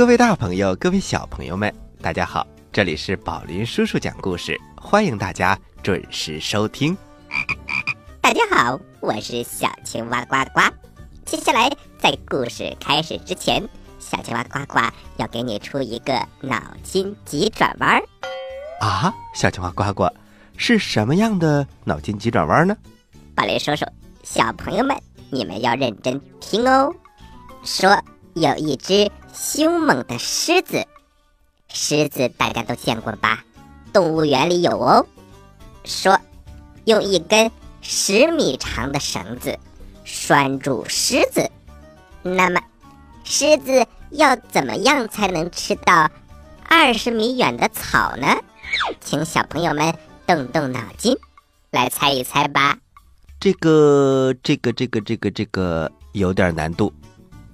各位大朋友，各位小朋友们，大家好！这里是宝林叔叔讲故事，欢迎大家准时收听。大家好，我是小青蛙呱呱。接下来，在故事开始之前，小青蛙呱呱要给你出一个脑筋急转弯儿。啊，小青蛙呱呱，是什么样的脑筋急转弯呢？宝林叔叔，小朋友们，你们要认真听哦。说有一只凶猛的狮子，狮子大家都见过吧？动物园里有哦。说用一根十米长的绳子拴住狮子，那么狮子要怎么样才能吃到二十米远的草呢？请小朋友们动动脑筋，来猜一猜吧。这个，这个，这个，这个，这个有点难度。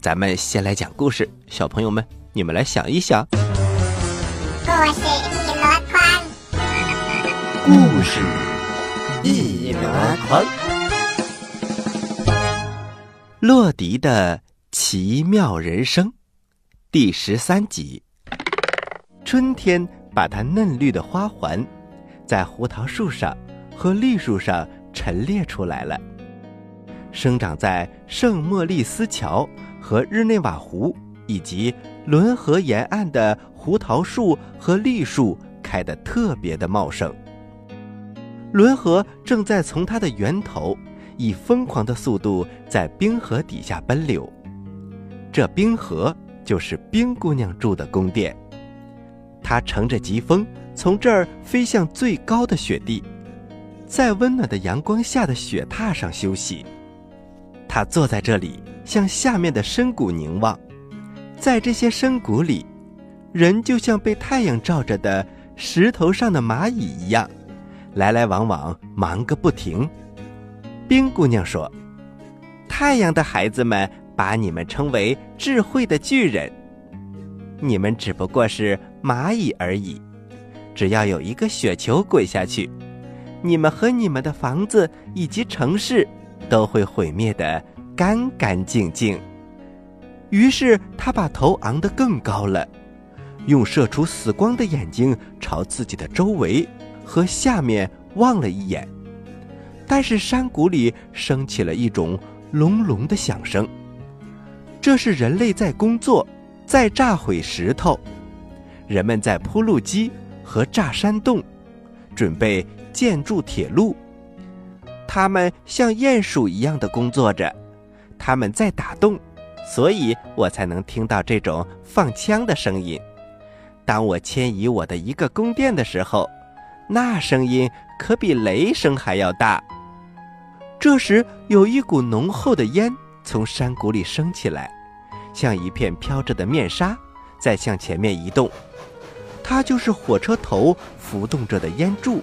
咱们先来讲故事，小朋友们，你们来想一想。故事一箩筐，故事一箩筐，洛迪的奇妙人生第十三集。春天把它嫩绿的花环，在胡桃树上和栗树上陈列出来了。生长在圣莫利斯桥和日内瓦湖以及伦河沿岸的胡桃树和栗树开得特别的茂盛。伦河正在从它的源头以疯狂的速度在冰河底下奔流，这冰河就是冰姑娘住的宫殿。她乘着疾风从这儿飞向最高的雪地，在温暖的阳光下的雪榻上休息。她坐在这里，向下面的深谷凝望，在这些深谷里，人就像被太阳照着的石头上的蚂蚁一样，来来往往，忙个不停。冰姑娘说：“太阳的孩子们把你们称为智慧的巨人，你们只不过是蚂蚁而已。只要有一个雪球滚下去，你们和你们的房子以及城市。”都会毁灭的干干净净。于是他把头昂得更高了，用射出死光的眼睛朝自己的周围和下面望了一眼。但是山谷里升起了一种隆隆的响声，这是人类在工作，在炸毁石头。人们在铺路基和炸山洞，准备建筑铁路。他们像鼹鼠一样的工作着，他们在打洞，所以我才能听到这种放枪的声音。当我迁移我的一个宫殿的时候，那声音可比雷声还要大。这时，有一股浓厚的烟从山谷里升起来，像一片飘着的面纱，在向前面移动。它就是火车头浮动着的烟柱。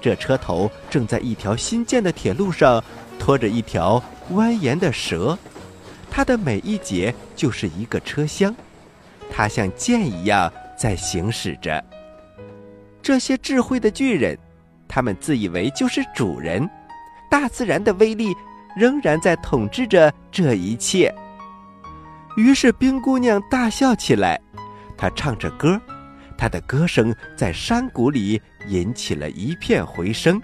这车头正在一条新建的铁路上拖着一条蜿蜒的蛇，它的每一节就是一个车厢，它像箭一样在行驶着。这些智慧的巨人，他们自以为就是主人，大自然的威力仍然在统治着这一切。于是冰姑娘大笑起来，她唱着歌。她的歌声在山谷里引起了一片回声。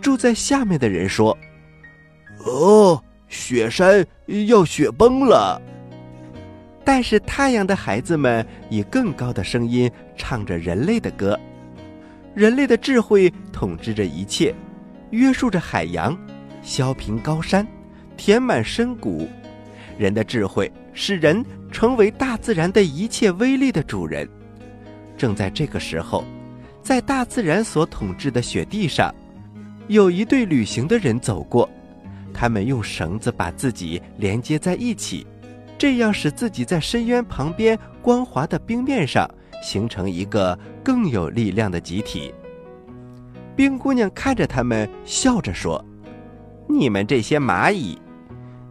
住在下面的人说：“哦，雪山要雪崩了。”但是太阳的孩子们以更高的声音唱着人类的歌。人类的智慧统治着一切，约束着海洋，削平高山，填满深谷。人的智慧使人成为大自然的一切威力的主人。正在这个时候，在大自然所统治的雪地上，有一对旅行的人走过。他们用绳子把自己连接在一起，这样使自己在深渊旁边光滑的冰面上形成一个更有力量的集体。冰姑娘看着他们，笑着说：“你们这些蚂蚁，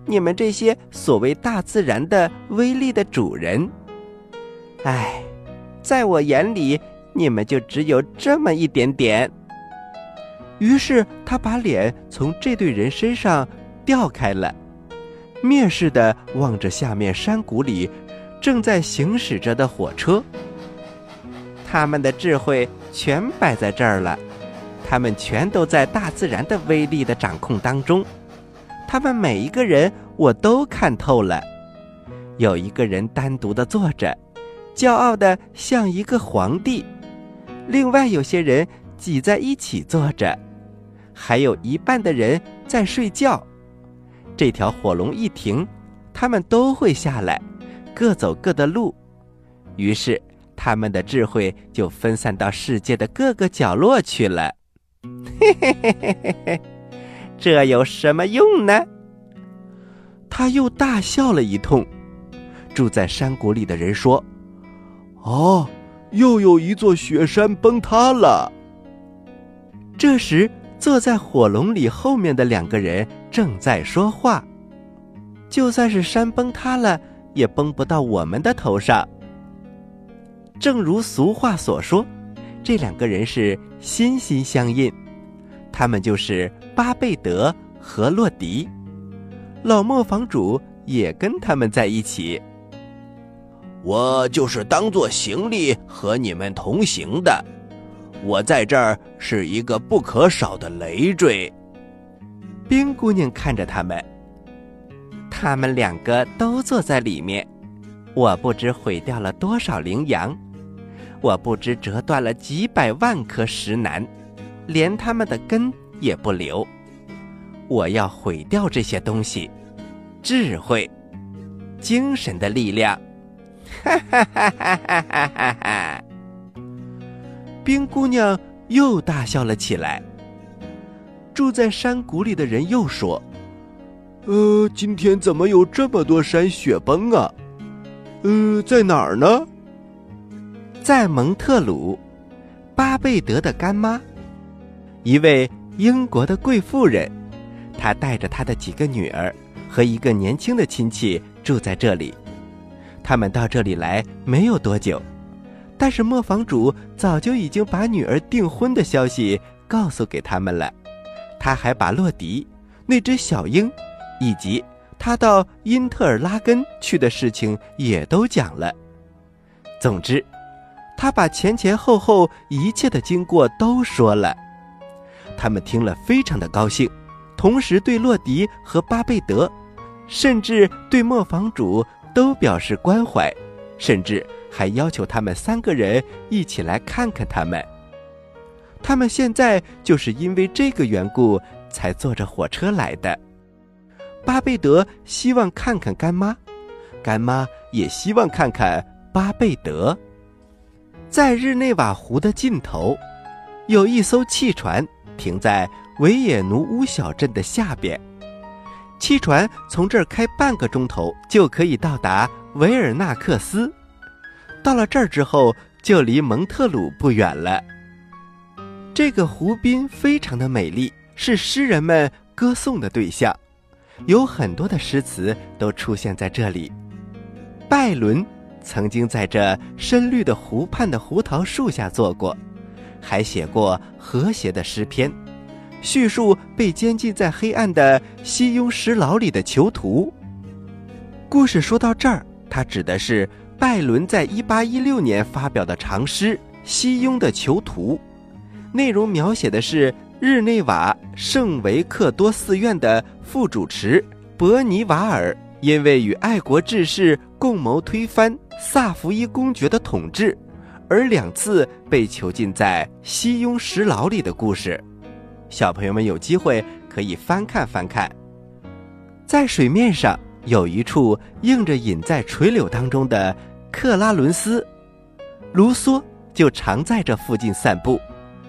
你们这些所谓大自然的威力的主人，唉。”在我眼里，你们就只有这么一点点。于是他把脸从这对人身上调开了，蔑视的望着下面山谷里正在行驶着的火车。他们的智慧全摆在这儿了，他们全都在大自然的威力的掌控当中。他们每一个人我都看透了。有一个人单独的坐着，骄傲的像一个皇帝；另外有些人挤在一起坐着，还有一半的人在睡觉。这条火龙一停，他们都会下来，各走各的路。于是。他们的智慧就分散到世界的各个角落去了。嘿嘿嘿嘿嘿嘿，这有什么用呢？他又大笑了一通。住在山谷里的人说：“哦，又有一座雪山崩塌了。”这时，坐在火龙里后面的两个人正在说话：“就算是山崩塌了，也崩不到我们的头上。”正如俗话所说，这两个人是心心相印，他们就是巴贝德和洛迪。老磨坊主也跟他们在一起。我就是当做行李和你们同行的，我在这儿是一个不可少的累赘。冰姑娘看着他们他们两个都坐在里面我不知毁掉了多少羚羊我不知折断了几百万颗石楠连他们的根也不留。我要毁掉这些东西智慧精神的力量。哈哈哈哈哈。冰姑娘又大笑了起来。住在山谷里的人又说：“呃，今天怎么有这么多山雪崩啊？呃，在哪儿呢？”在蒙特鲁，巴贝德的干妈，一位英国的贵妇人，她带着她的几个女儿和一个年轻的亲戚住在这里。他们到这里来没有多久，但是磨坊主早就已经把女儿订婚的消息告诉给他们了。他还把洛迪那只小鹰，以及他到因特尔拉根去的事情也都讲了。总之。他把前前后后一切的经过都说了，他们听了非常的高兴，同时对洛迪和巴贝德，甚至对磨坊主都表示关怀，甚至还要求他们三个人一起来看看他们。他们现在就是因为这个缘故才坐着火车来的。巴贝德希望看看干妈，干妈也希望看看巴贝德。在日内瓦湖的尽头，有一艘汽船停在维也努乌小镇的下边。汽船从这儿开半个钟头就可以到达维尔纳克斯。到了这儿之后，就离蒙特鲁不远了。这个湖滨非常的美丽，是诗人们歌颂的对象，有很多的诗词都出现在这里。拜伦。曾经在这深绿的湖畔的胡桃树下坐过，还写过和谐的诗篇，叙述被监禁在黑暗的西庸石牢里的囚徒。故事说到这儿，它指的是拜伦在一八一六年发表的长诗《西庸的囚徒》，内容描写的是日内瓦圣维克多寺院的副主持伯尼瓦尔。因为与爱国志士共谋推翻萨伏伊公爵的统治，而两次被囚禁在西庸石牢里的故事，小朋友们有机会可以翻看翻看。在水面上有一处映着隐在垂柳当中的克拉伦斯，卢梭就常在这附近散步，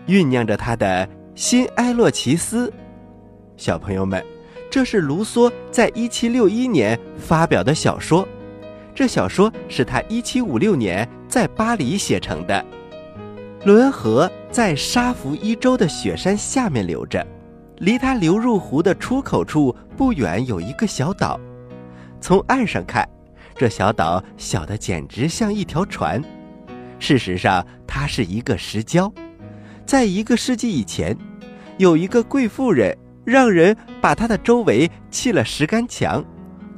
酝酿着他的新埃洛齐斯。小朋友们。这是卢梭在一七六一年发表的小说，这小说是他一七五六年在巴黎写成的。伦河在沙弗伊州的雪山下面流着，离它流入湖的出口处不远有一个小岛。从岸上看，这小岛小的简直像一条船。事实上，它是一个石礁。在一个世纪以前，有一个贵妇人。让人把它的周围砌了石干墙，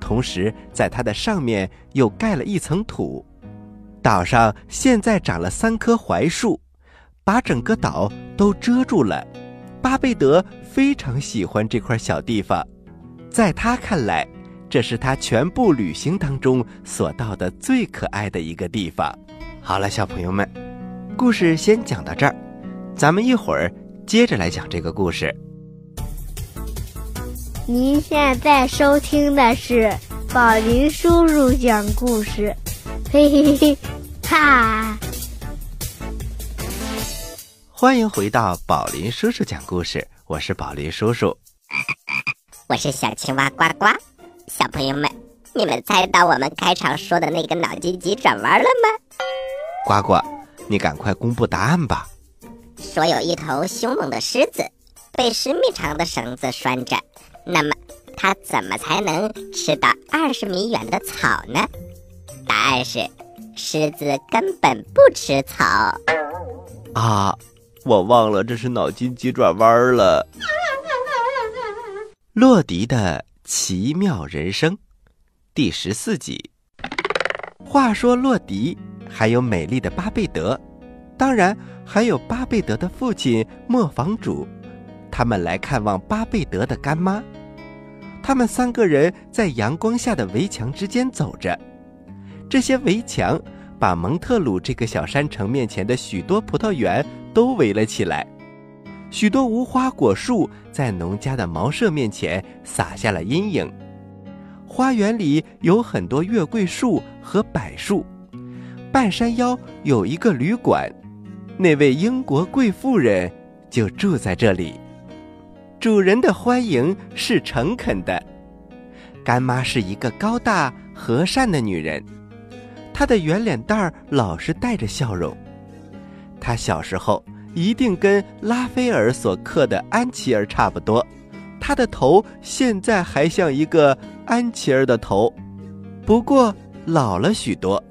同时在它的上面又盖了一层土。岛上现在长了三棵槐树，把整个岛都遮住了。巴贝德非常喜欢这块小地方，在他看来，这是他全部旅行当中所到的最可爱的一个地方。好了，小朋友们，故事先讲到这儿，咱们一会儿接着来讲这个故事。您现在收听的是宝林叔叔讲故事，嘿嘿嘿，哈！欢迎回到宝林叔叔讲故事，我是宝林叔叔。我是小青蛙呱呱。小朋友们，你们猜到我们开场说的那个脑筋急转弯了吗？呱呱，你赶快公布答案吧。说有一头凶猛的狮子，被十米长的绳子拴着，那么它怎么才能吃到二十米远的草呢？答案是，狮子根本不吃草。啊，我忘了这是脑筋急转弯了。洛迪的奇妙人生，第十四集。话说洛迪。还有美丽的巴贝德，当然还有巴贝德的父亲磨坊主，他们来看望巴贝德的干妈。他们三个人在阳光下的围墙之间走着，这些围墙把蒙特鲁这个小山城面前的许多葡萄园都围了起来，许多无花果树在农家的茅舍面前洒下了阴影。花园里有很多月桂树和柏树。半山腰有一个旅馆，那位英国贵妇人就住在这里。主人的欢迎是诚恳的。干妈是一个高大和善的女人，她的圆脸蛋儿老是带着笑容。她小时候一定跟拉斐尔所刻的安琪儿差不多，她的头现在还像一个安琪儿的头，不过老了许多。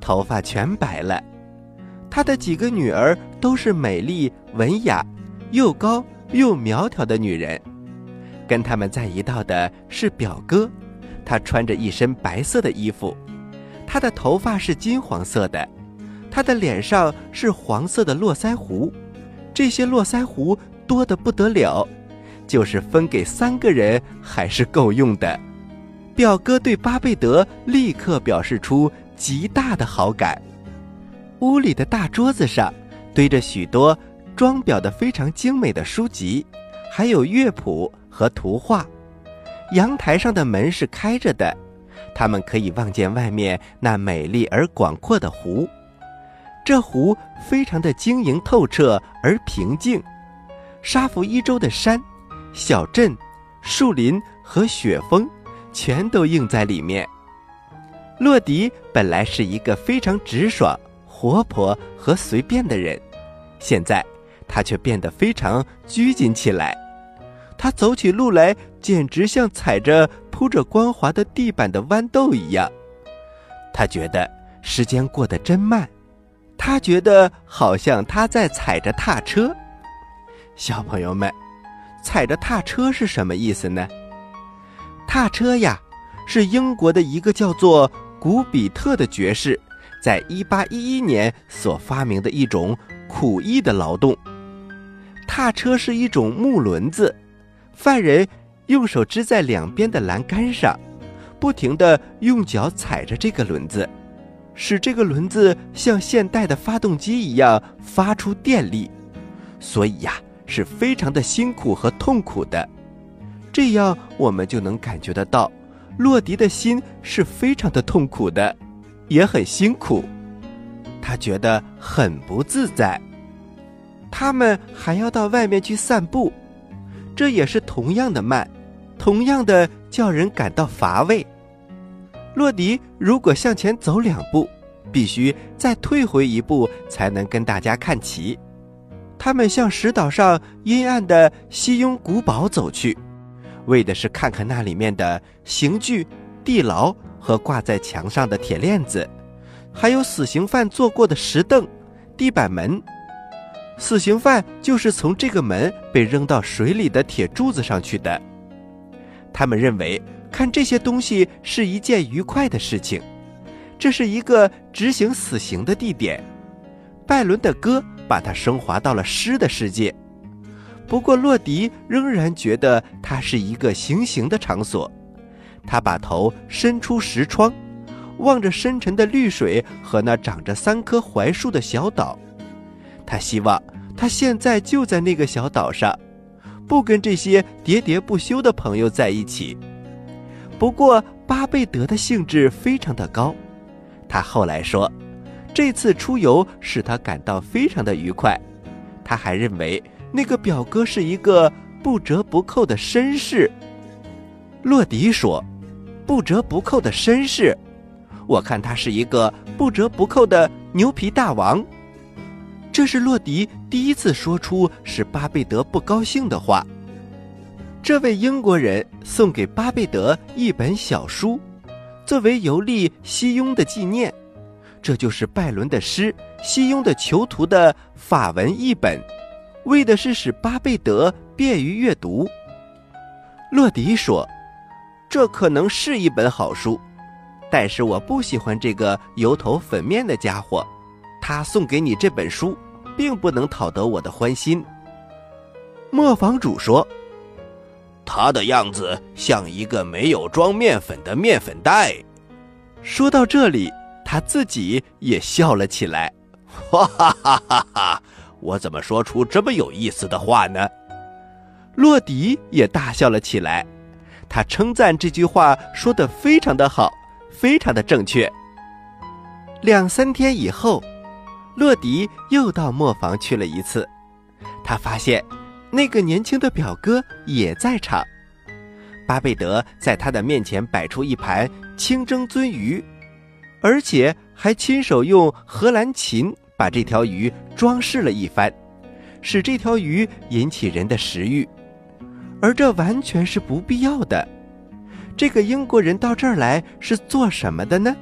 头发全白了，他的几个女儿都是美丽文雅、又高又苗条的女人。跟他们在一道的是表哥，他穿着一身白色的衣服，他的头发是金黄色的，他的脸上是黄色的络腮胡，这些络腮胡多得不得了，就是分给三个人还是够用的。表哥对巴贝德立刻表示出。极大的好感。屋里的大桌子上堆着许多装裱的非常精美的书籍，还有乐谱和图画。阳台上的门是开着的，他们可以望见外面那美丽而广阔的湖。这湖非常的晶莹透彻而平静，沙弗伊州的山、小镇、树林和雪峰，全都映在里面。洛迪本来是一个非常直爽、活泼和随便的人，现在他却变得非常拘谨起来。他走起路来简直像踩着铺着光滑的地板的豌豆一样。他觉得时间过得真慢，他觉得好像他在踩着踏车。小朋友们，踩着踏车是什么意思呢？踏车呀，是英国的一个叫做。古比特的爵士，在一八一一年所发明的一种苦役的劳动。踏车是一种木轮子，犯人用手支在两边的栏杆上，不停地用脚踩着这个轮子，使这个轮子像现代的发动机一样发出电力。所以呀，是非常的辛苦和痛苦的。这样我们就能感觉得到。洛迪的心是非常的痛苦的，也很辛苦，他觉得很不自在。他们还要到外面去散步，这也是同样的慢，同样的叫人感到乏味。洛迪如果向前走两步，必须再退回一步才能跟大家看齐。他们向石岛上阴暗的西庸古堡走去。为的是看看那里面的刑具、地牢和挂在墙上的铁链子，还有死刑犯坐过的石凳、地板门。死刑犯就是从这个门被扔到水里的铁柱子上去的。他们认为看这些东西是一件愉快的事情。这是一个执行死刑的地点。拜伦的歌把他升华到了诗的世界。不过，洛迪仍然觉得它是一个行刑的场所。他把头伸出石窗，望着深沉的绿水和那长着三棵槐树的小岛。他希望他现在就在那个小岛上，不跟这些喋喋不休的朋友在一起。不过，巴贝德的兴致非常的高。他后来说，这次出游使他感到非常的愉快。他还认为。那个表哥是一个不折不扣的绅士。洛迪说：“不折不扣的绅士，我看他是一个不折不扣的牛皮大王。”这是洛迪第一次说出使巴贝德不高兴的话。这位英国人送给巴贝德一本小书，作为游历西庸的纪念。这就是拜伦的诗《西庸的囚徒》的法文译本。为的是使巴贝德便于阅读。洛迪说：“这可能是一本好书，但是我不喜欢这个油头粉面的家伙。他送给你这本书，并不能讨得我的欢心。”磨坊主说：“他的样子像一个没有装面粉的面粉袋。”说到这里，他自己也笑了起来，哈哈哈哈哈！我怎么说出这么有意思的话呢？洛迪也大笑了起来，他称赞这句话说的非常的好，非常的正确。两三天以后，洛迪又到磨坊去了一次，他发现那个年轻的表哥也在场。巴贝德在他的面前摆出一盘清蒸鳟鱼，而且还亲手用荷兰琴。把这条鱼装饰了一番，使这条鱼引起人的食欲，而这完全是不必要的。这个英国人到这儿来是做什么的呢？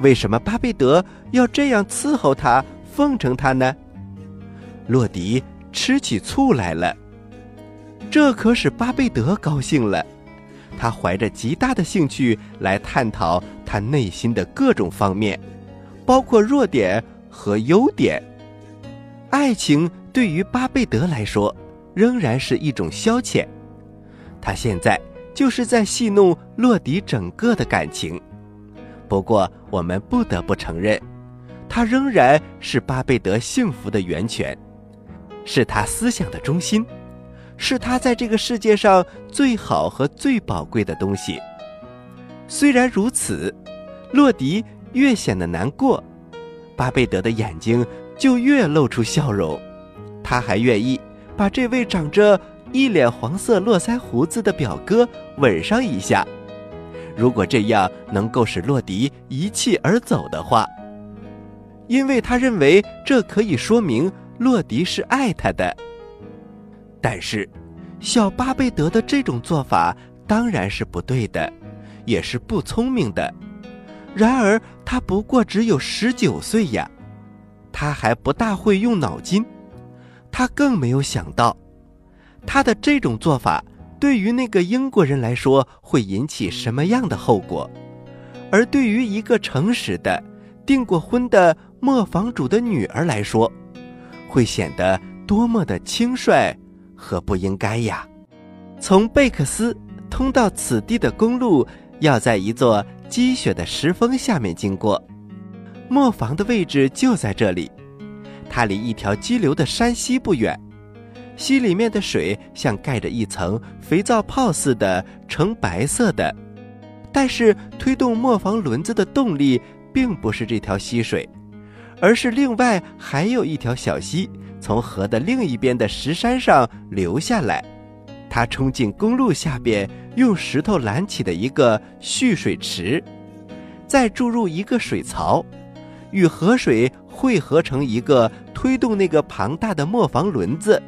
为什么巴贝德要这样伺候他、奉承他呢？洛迪吃起醋来了，这可使巴贝德高兴了。他怀着极大的兴趣来探讨他内心的各种方面，包括弱点。和优点，爱情对于巴贝德来说仍然是一种消遣。他现在就是在戏弄洛迪整个的感情。不过，我们不得不承认，他仍然是巴贝德幸福的源泉，是他思想的中心，是他在这个世界上最好和最宝贵的东西。虽然如此，洛迪越显得难过。巴贝德的眼睛就越露出笑容，他还愿意把这位长着一脸黄色络腮胡子的表哥吻上一下，如果这样能够使洛迪一气而走的话，因为他认为这可以说明洛迪是爱他的。但是，小巴贝德的这种做法当然是不对的，也是不聪明的。然而，他不过只有十九岁呀，他还不大会用脑筋，他更没有想到，他的这种做法对于那个英国人来说会引起什么样的后果，而对于一个诚实的、订过婚的磨坊主的女儿来说，会显得多么的轻率和不应该呀！从贝克斯通到此地的公路要在一座。积雪的石峰下面经过，磨坊的位置就在这里。它离一条激流的山溪不远，溪里面的水像盖着一层肥皂泡似的呈白色的。但是推动磨坊轮子的动力并不是这条溪水，而是另外还有一条小溪从河的另一边的石山上流下来。它冲进公路下边用石头拦起的一个蓄水池，再注入一个水槽，与河水汇合成一个推动那个庞大的磨坊轮子。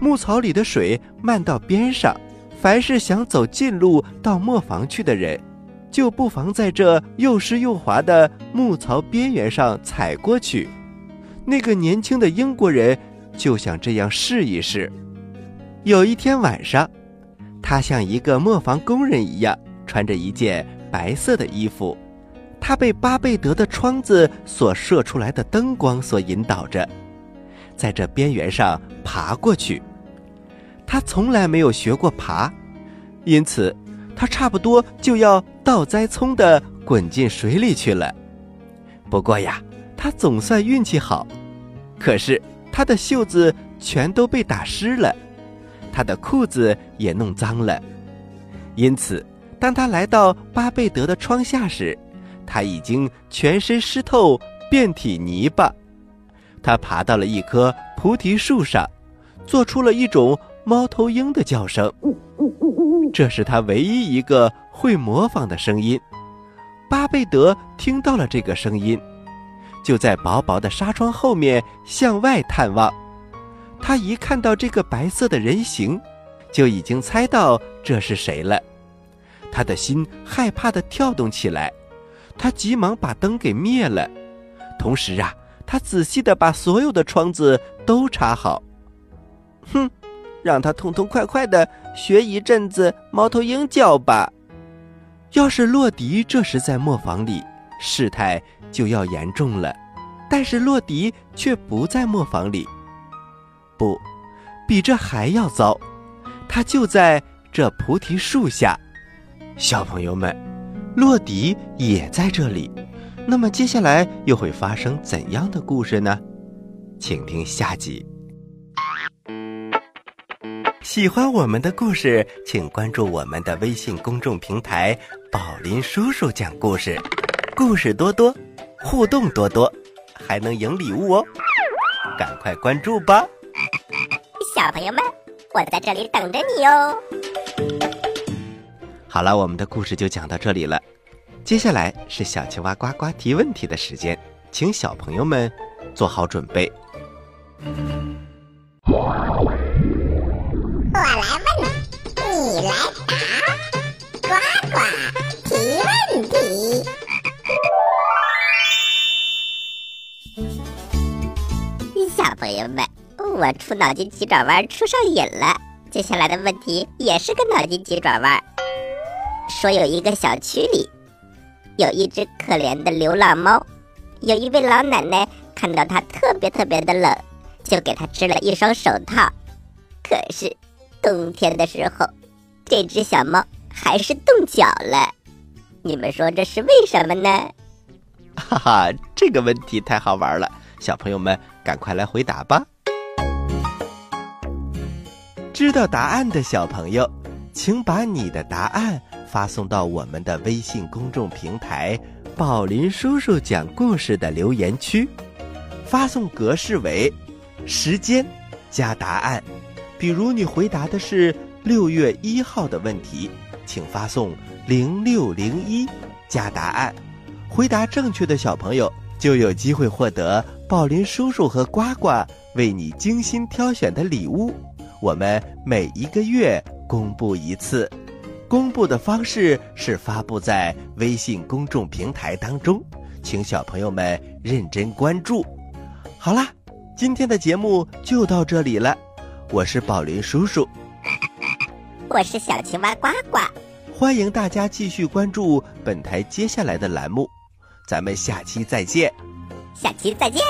牧草里的水漫到边上，凡是想走近路到磨坊去的人，就不妨在这又湿又滑的牧槽边缘上踩过去。那个年轻的英国人就想这样试一试。有一天晚上，他像一个磨坊工人一样，穿着一件白色的衣服。他被巴贝德的窗子所射出来的灯光所引导着，在这边缘上爬过去。他从来没有学过爬，因此他差不多就要倒栽葱的滚进水里去了。不过呀，他总算运气好，可是他的袖子全都被打湿了，他的裤子也弄脏了。因此，当他来到巴贝德的窗下时，他已经全身湿透，遍体泥巴。他爬到了一棵菩提树上，做出了一种猫头鹰的叫声。这是他唯一一个会模仿的声音。巴贝德听到了这个声音，就在薄薄的纱窗后面向外探望。他一看到这个白色的人形，就已经猜到这是谁了。他的心害怕地跳动起来。他急忙把灯给灭了，同时啊，他仔细的把所有的窗子都插好。哼，让他痛痛快快的学一阵子猫头鹰叫吧。要是洛迪这时在磨坊里，事态就要严重了。但是洛迪却不在磨坊里，不，比这还要糟，他就在这菩提树下。小朋友们。洛迪也在这里，那么接下来又会发生怎样的故事呢？请听下集。喜欢我们的故事，请关注我们的微信公众平台“宝林叔叔讲故事”，故事多多，互动多多，还能赢礼物哦！赶快关注吧，小朋友们，我在这里等着你哟。好了，我们的故事就讲到这里了。接下来是小青蛙呱呱提问题的时间，请小朋友们做好准备。我来问，你来答，呱呱提问题。小朋友们，我出脑筋急转弯出上瘾了，接下来的问题也是个脑筋急转弯。说有一个小区里有一只可怜的流浪猫，有一位老奶奶看到它特别特别的冷，就给它织了一双手套。可是冬天的时候，这只小猫还是冻脚了。你们说这是为什么呢？哈哈，这个问题太好玩了，小朋友们赶快来回答吧！知道答案的小朋友，请把你的答案。发送到我们的微信公众平台“宝林叔叔讲故事”的留言区，发送格式为时间加答案。比如你回答的是六月一号的问题，请发送零六零一加答案。回答正确的小朋友就有机会获得宝林叔叔和呱呱为你精心挑选的礼物。我们每一个月公布一次。公布的方式是发布在微信公众平台当中，请小朋友们认真关注。好啦，今天的节目就到这里了，我是宝林叔叔，我是小青蛙呱呱，欢迎大家继续关注本台接下来的栏目，咱们下期再见，下期再见。